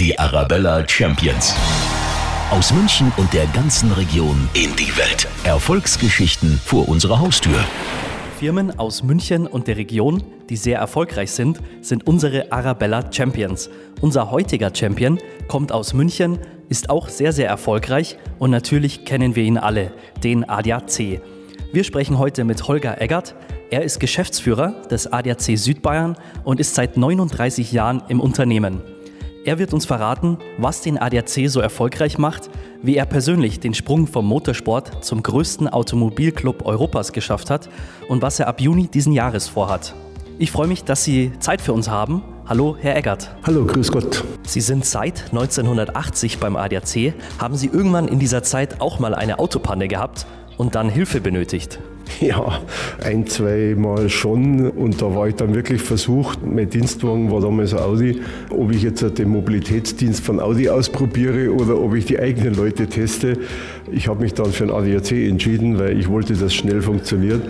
Die Arabella Champions. Aus München und der ganzen Region in die Welt. Erfolgsgeschichten vor unserer Haustür. Firmen aus München und der Region, die sehr erfolgreich sind, sind unsere Arabella Champions. Unser heutiger Champion kommt aus München, ist auch sehr, sehr erfolgreich und natürlich kennen wir ihn alle, den ADAC. Wir sprechen heute mit Holger Eggert. Er ist Geschäftsführer des ADAC Südbayern und ist seit 39 Jahren im Unternehmen. Er wird uns verraten, was den ADAC so erfolgreich macht, wie er persönlich den Sprung vom Motorsport zum größten Automobilclub Europas geschafft hat und was er ab Juni diesen Jahres vorhat. Ich freue mich, dass Sie Zeit für uns haben. Hallo, Herr Eggert. Hallo, grüß Gott. Sie sind seit 1980 beim ADAC. Haben Sie irgendwann in dieser Zeit auch mal eine Autopanne gehabt und dann Hilfe benötigt? Ja, ein, zwei Mal schon. Und da war ich dann wirklich versucht, mein Dienstwagen war damals Audi, ob ich jetzt den Mobilitätsdienst von Audi ausprobiere oder ob ich die eigenen Leute teste. Ich habe mich dann für ein ADAC entschieden, weil ich wollte, dass schnell funktioniert.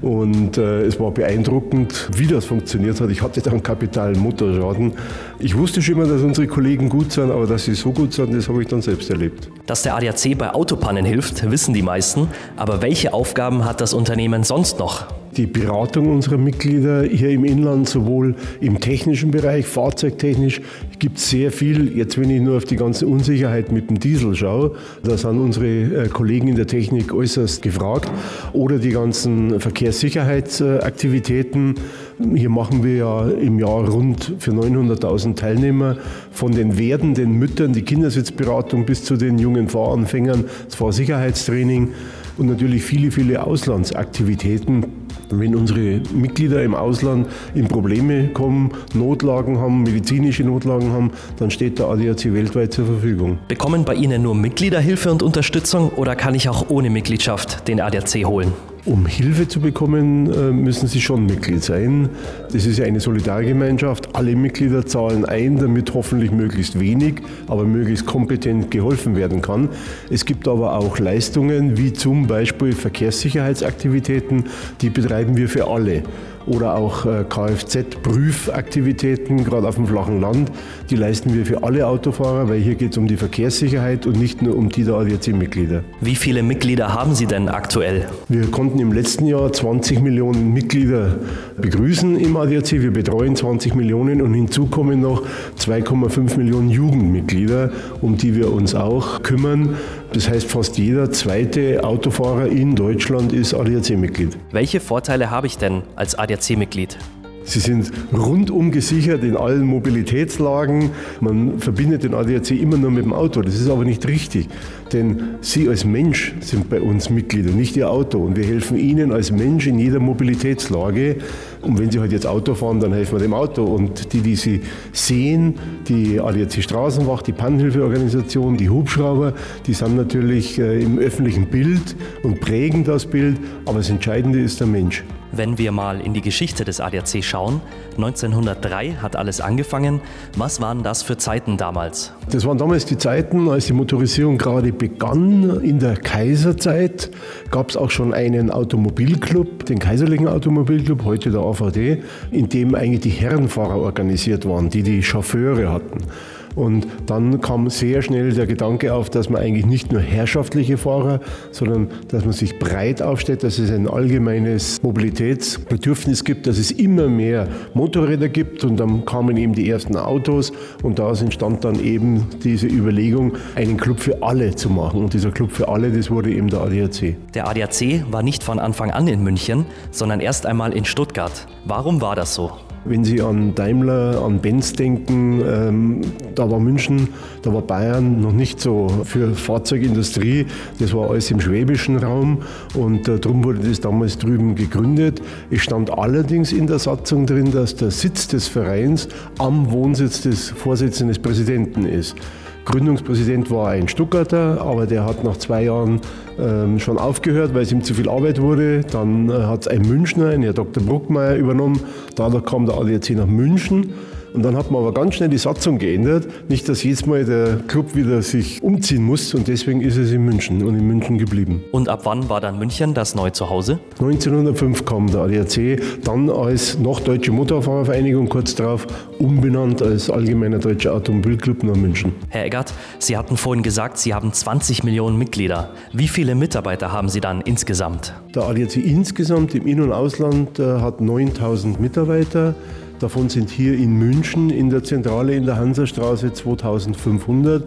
Und äh, es war beeindruckend, wie das funktioniert hat. Ich hatte dann kapitalen Motorschaden. Ich wusste schon immer, dass unsere Kollegen gut sind, aber dass sie so gut sind, das habe ich dann selbst erlebt. Dass der ADAC bei Autopannen hilft, wissen die meisten. Aber welche Aufgaben hat das Unternehmen sonst noch? Die Beratung unserer Mitglieder hier im Inland, sowohl im technischen Bereich, fahrzeugtechnisch, gibt es sehr viel. Jetzt, wenn ich nur auf die ganze Unsicherheit mit dem Diesel schaue, da sind unsere äh, Kollegen in der Technik äußerst gefragt. Oder die ganzen Verkehrssicherheitsaktivitäten. Hier machen wir ja im Jahr rund für 900.000 Teilnehmer von den werdenden Müttern die Kindersitzberatung bis zu den jungen Fahranfängern, das Fahrsicherheitstraining und natürlich viele, viele Auslandsaktivitäten. Wenn unsere Mitglieder im Ausland in Probleme kommen, Notlagen haben, medizinische Notlagen haben, dann steht der ADAC weltweit zur Verfügung. Bekommen bei Ihnen nur Mitglieder Hilfe und Unterstützung oder kann ich auch ohne Mitgliedschaft den ADAC holen? Um Hilfe zu bekommen, äh, müssen Sie schon Mitglied sein. Das ist ja eine Solidargemeinschaft. Alle Mitglieder zahlen ein, damit hoffentlich möglichst wenig, aber möglichst kompetent geholfen werden kann. Es gibt aber auch Leistungen, wie zum Beispiel Verkehrssicherheitsaktivitäten, die betreiben wir für alle oder auch äh, Kfz-Prüfaktivitäten, gerade auf dem flachen Land. Die leisten wir für alle Autofahrer, weil hier geht es um die Verkehrssicherheit und nicht nur um die der ADAC-Mitglieder. Wie viele Mitglieder haben Sie denn aktuell? Wir konnten im letzten Jahr 20 Millionen Mitglieder begrüßen im ADAC. Wir betreuen 20 Millionen und hinzu kommen noch 2,5 Millionen Jugendmitglieder, um die wir uns auch kümmern. Das heißt, fast jeder zweite Autofahrer in Deutschland ist ADAC-Mitglied. Welche Vorteile habe ich denn als ADAC-Mitglied? Sie sind rundum gesichert in allen Mobilitätslagen. Man verbindet den ADAC immer nur mit dem Auto. Das ist aber nicht richtig, denn Sie als Mensch sind bei uns Mitglied und nicht Ihr Auto. Und wir helfen Ihnen als Mensch in jeder Mobilitätslage. Und wenn Sie halt jetzt Auto fahren, dann helfen wir dem Auto. Und die, die Sie sehen, die ADAC Straßenwacht, die Pannenhilfeorganisation, die Hubschrauber, die sind natürlich äh, im öffentlichen Bild und prägen das Bild. Aber das Entscheidende ist der Mensch. Wenn wir mal in die Geschichte des ADAC schauen, 1903 hat alles angefangen. Was waren das für Zeiten damals? Das waren damals die Zeiten, als die Motorisierung gerade begann. In der Kaiserzeit gab es auch schon einen Automobilclub, den Kaiserlichen Automobilclub, heute der AVD, in dem eigentlich die Herrenfahrer organisiert waren, die die Chauffeure hatten. Und dann kam sehr schnell der Gedanke auf, dass man eigentlich nicht nur herrschaftliche Fahrer, sondern dass man sich breit aufstellt, dass es ein allgemeines Mobilitätsbedürfnis gibt, dass es immer mehr Motorräder gibt und dann kamen eben die ersten Autos und daraus entstand dann eben diese Überlegung, einen Club für alle zu machen. Und dieser Club für alle, das wurde eben der ADAC. Der ADAC war nicht von Anfang an in München, sondern erst einmal in Stuttgart. Warum war das so? Wenn Sie an Daimler, an Benz denken, ähm, da war München, da war Bayern noch nicht so für Fahrzeugindustrie. Das war alles im schwäbischen Raum und äh, darum wurde das damals drüben gegründet. Es stand allerdings in der Satzung drin, dass der Sitz des Vereins am Wohnsitz des Vorsitzenden des Präsidenten ist. Gründungspräsident war ein Stuttgarter, aber der hat nach zwei Jahren ähm, schon aufgehört, weil es ihm zu viel Arbeit wurde. Dann äh, hat es ein Münchner, ein Herr Dr. Bruckmeier, übernommen. Dadurch kam der ADAC nach München. Und dann hat man aber ganz schnell die Satzung geändert. Nicht, dass jedes Mal der Club wieder sich umziehen muss. Und deswegen ist es in München und in München geblieben. Und ab wann war dann München das neue Zuhause? 1905 kam der ADAC, dann als Norddeutsche Motorfahrervereinigung kurz darauf umbenannt als Allgemeiner Deutscher Automobilclub nach München. Herr Eggert, Sie hatten vorhin gesagt, Sie haben 20 Millionen Mitglieder. Wie viele Mitarbeiter haben Sie dann insgesamt? Der ADAC insgesamt im In- und Ausland äh, hat 9000 Mitarbeiter. Davon sind hier in München in der Zentrale in der Hansastraße 2500.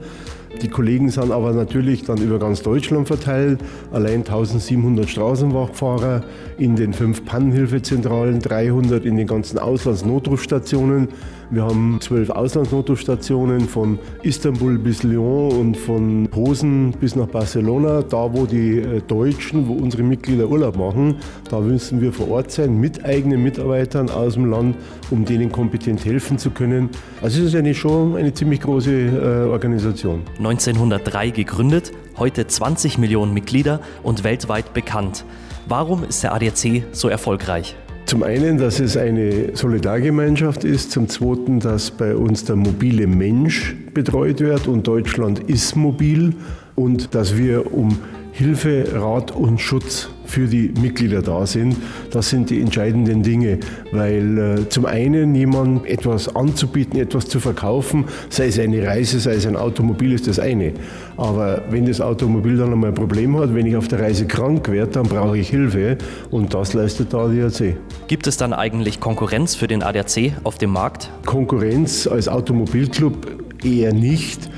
Die Kollegen sind aber natürlich dann über ganz Deutschland verteilt. Allein 1700 Straßenwachfahrer in den fünf Pannenhilfezentralen, 300 in den ganzen Auslandsnotrufstationen. Wir haben zwölf Auslandsnotrufstationen von Istanbul bis Lyon und von Posen bis nach Barcelona. Da, wo die äh, Deutschen, wo unsere Mitglieder Urlaub machen, da müssen wir vor Ort sein mit eigenen Mitarbeitern aus dem Land, um denen kompetent helfen zu können. Also es ist eine schon eine ziemlich große äh, Organisation. 1903 gegründet, heute 20 Millionen Mitglieder und weltweit bekannt. Warum ist der ADAC so erfolgreich? Zum einen, dass es eine Solidargemeinschaft ist, zum zweiten, dass bei uns der mobile Mensch betreut wird und Deutschland ist mobil und dass wir um Hilfe, Rat und Schutz für die Mitglieder da sind. Das sind die entscheidenden Dinge, weil äh, zum einen jemand etwas anzubieten, etwas zu verkaufen, sei es eine Reise, sei es ein Automobil, ist das eine. Aber wenn das Automobil dann einmal ein Problem hat, wenn ich auf der Reise krank werde, dann brauche ich Hilfe und das leistet der ADAC. Gibt es dann eigentlich Konkurrenz für den ADAC auf dem Markt? Konkurrenz als Automobilclub eher nicht.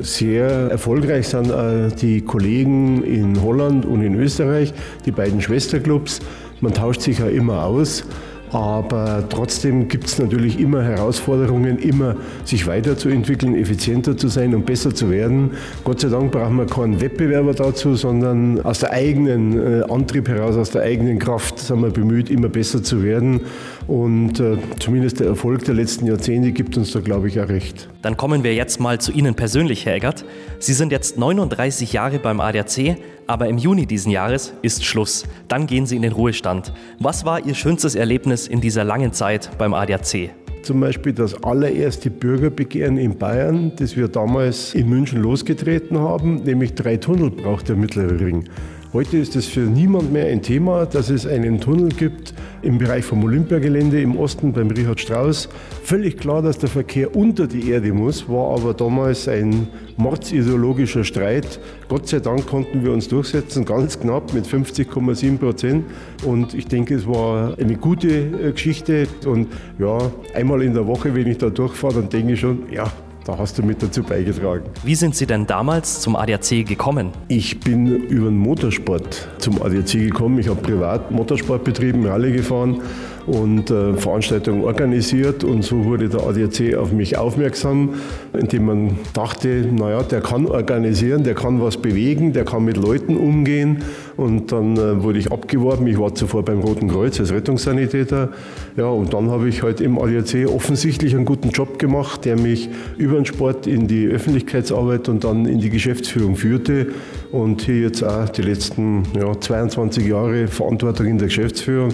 Sehr erfolgreich sind äh, die Kollegen in Holland und in Österreich, die beiden Schwesterclubs. Man tauscht sich ja immer aus. Aber trotzdem gibt es natürlich immer Herausforderungen, immer sich weiterzuentwickeln, effizienter zu sein und besser zu werden. Gott sei Dank brauchen wir keinen Wettbewerber dazu, sondern aus der eigenen äh, Antrieb heraus, aus der eigenen Kraft sind wir bemüht, immer besser zu werden. Und äh, zumindest der Erfolg der letzten Jahrzehnte gibt uns da, glaube ich, auch recht. Dann kommen wir jetzt mal zu Ihnen persönlich, Herr Eggert. Sie sind jetzt 39 Jahre beim ADAC, aber im Juni diesen Jahres ist Schluss. Dann gehen Sie in den Ruhestand. Was war Ihr schönstes Erlebnis in dieser langen Zeit beim ADAC? Zum Beispiel das allererste Bürgerbegehren in Bayern, das wir damals in München losgetreten haben, nämlich drei Tunnel braucht der Mittlere Ring. Heute ist es für niemand mehr ein Thema, dass es einen Tunnel gibt im Bereich vom Olympiagelände im Osten beim Richard Strauss. Völlig klar, dass der Verkehr unter die Erde muss, war aber damals ein mordsideologischer Streit. Gott sei Dank konnten wir uns durchsetzen, ganz knapp mit 50,7 Prozent. Und ich denke, es war eine gute äh, Geschichte. Und ja, einmal in der Woche, wenn ich da durchfahre, dann denke ich schon, ja, da hast du mit dazu beigetragen. Wie sind Sie denn damals zum ADAC gekommen? Ich bin über den Motorsport zum ADAC gekommen. Ich habe privat Motorsport betrieben, Rallye gefahren und äh, Veranstaltungen organisiert und so wurde der ADAC auf mich aufmerksam, indem man dachte, naja, der kann organisieren, der kann was bewegen, der kann mit Leuten umgehen und dann äh, wurde ich abgeworben. Ich war zuvor beim Roten Kreuz als Rettungssanitäter. Ja, und dann habe ich halt im ADAC offensichtlich einen guten Job gemacht, der mich über den Sport in die Öffentlichkeitsarbeit und dann in die Geschäftsführung führte und hier jetzt auch die letzten ja, 22 Jahre Verantwortung in der Geschäftsführung.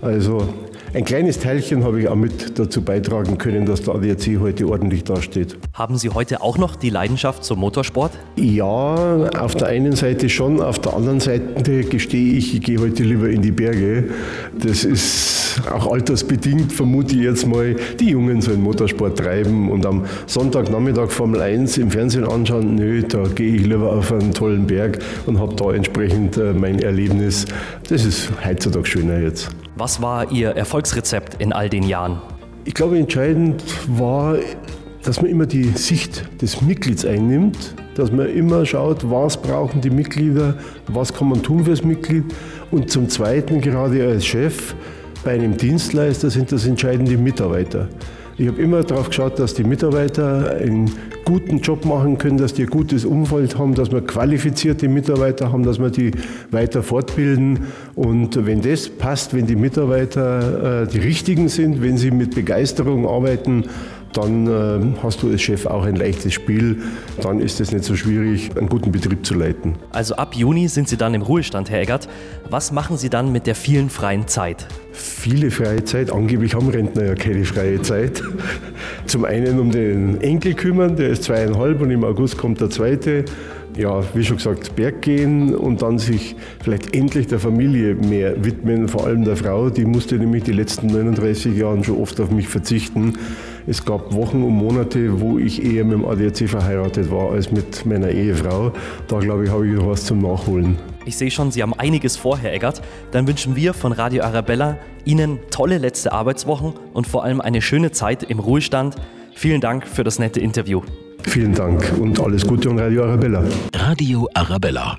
Also ein kleines Teilchen habe ich auch mit dazu beitragen können, dass der ADAC heute ordentlich dasteht. Haben Sie heute auch noch die Leidenschaft zum Motorsport? Ja, auf der einen Seite schon, auf der anderen Seite gestehe ich, ich gehe heute lieber in die Berge. Das ist auch altersbedingt, vermute ich jetzt mal. Die Jungen sollen Motorsport treiben und am Sonntagnachmittag Formel 1 im Fernsehen anschauen. Nö, da gehe ich lieber auf einen tollen Berg und habe da entsprechend äh, mein Erlebnis. Das ist heutzutage schöner jetzt. Was war Ihr Erfolgsrezept in all den Jahren? Ich glaube, entscheidend war, dass man immer die Sicht des Mitglieds einnimmt, dass man immer schaut, was brauchen die Mitglieder, was kann man tun für das Mitglied und zum Zweiten, gerade als Chef bei einem Dienstleister sind das entscheidende Mitarbeiter. Ich habe immer darauf geschaut, dass die Mitarbeiter einen guten Job machen können, dass die ein gutes Umfeld haben, dass wir qualifizierte Mitarbeiter haben, dass wir die weiter fortbilden. Und wenn das passt, wenn die Mitarbeiter äh, die richtigen sind, wenn sie mit Begeisterung arbeiten, dann äh, hast du als Chef auch ein leichtes Spiel. Dann ist es nicht so schwierig, einen guten Betrieb zu leiten. Also ab Juni sind Sie dann im Ruhestand, Herr Eggert. Was machen Sie dann mit der vielen freien Zeit? Viele freie Zeit. Angeblich haben Rentner ja keine freie Zeit. Zum einen um den Enkel kümmern, der ist zweieinhalb und im August kommt der zweite ja, wie schon gesagt, Berg gehen und dann sich vielleicht endlich der Familie mehr widmen, vor allem der Frau. Die musste nämlich die letzten 39 Jahre schon oft auf mich verzichten. Es gab Wochen und Monate, wo ich eher mit dem ADAC verheiratet war als mit meiner Ehefrau. Da glaube ich, habe ich noch was zum Nachholen. Ich sehe schon, Sie haben einiges vor, Herr Eggert. Dann wünschen wir von Radio Arabella Ihnen tolle letzte Arbeitswochen und vor allem eine schöne Zeit im Ruhestand. Vielen Dank für das nette Interview. Vielen Dank und alles Gute und Radio Arabella. Radio Arabella.